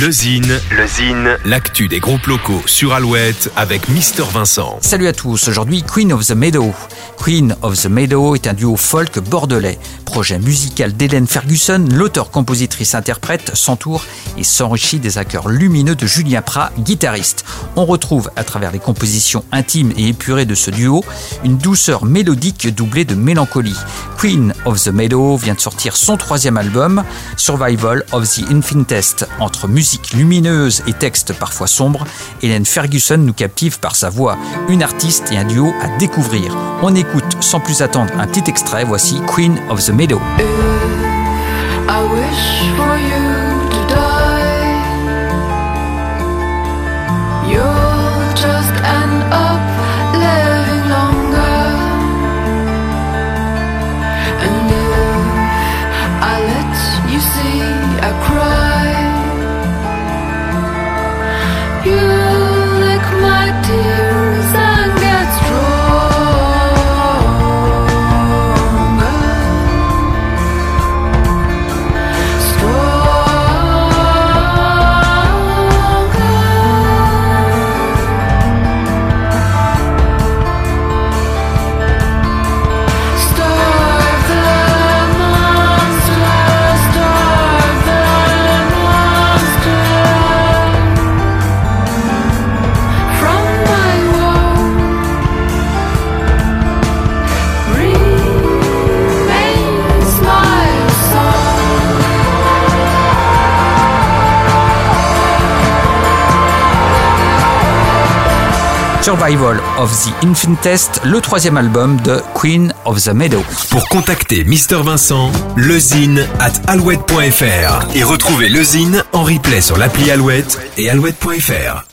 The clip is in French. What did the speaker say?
Le Zine, le Zine, l'actu des groupes locaux sur Alouette avec Mister Vincent. Salut à tous, aujourd'hui Queen of the Meadow. Queen of the Meadow est un duo folk bordelais. Projet musical d'Hélène Ferguson, l'auteur-compositrice-interprète s'entoure et s'enrichit des accords lumineux de Julien Prat, guitariste. On retrouve à travers les compositions intimes et épurées de ce duo une douceur mélodique doublée de mélancolie. Queen of the Meadow vient de sortir son troisième album, Survival of the Infinitest. Entre musique lumineuse et texte parfois sombre, Hélène Ferguson nous captive par sa voix. Une artiste et un duo à découvrir. On écoute sans plus attendre un petit extrait, voici Queen of the Meadow. You Survival of the Infinitest, le troisième album de Queen of the Meadow. Pour contacter Mister Vincent, lezine at alouette.fr et retrouver le Zine en replay sur l'appli Alouette et alouette.fr.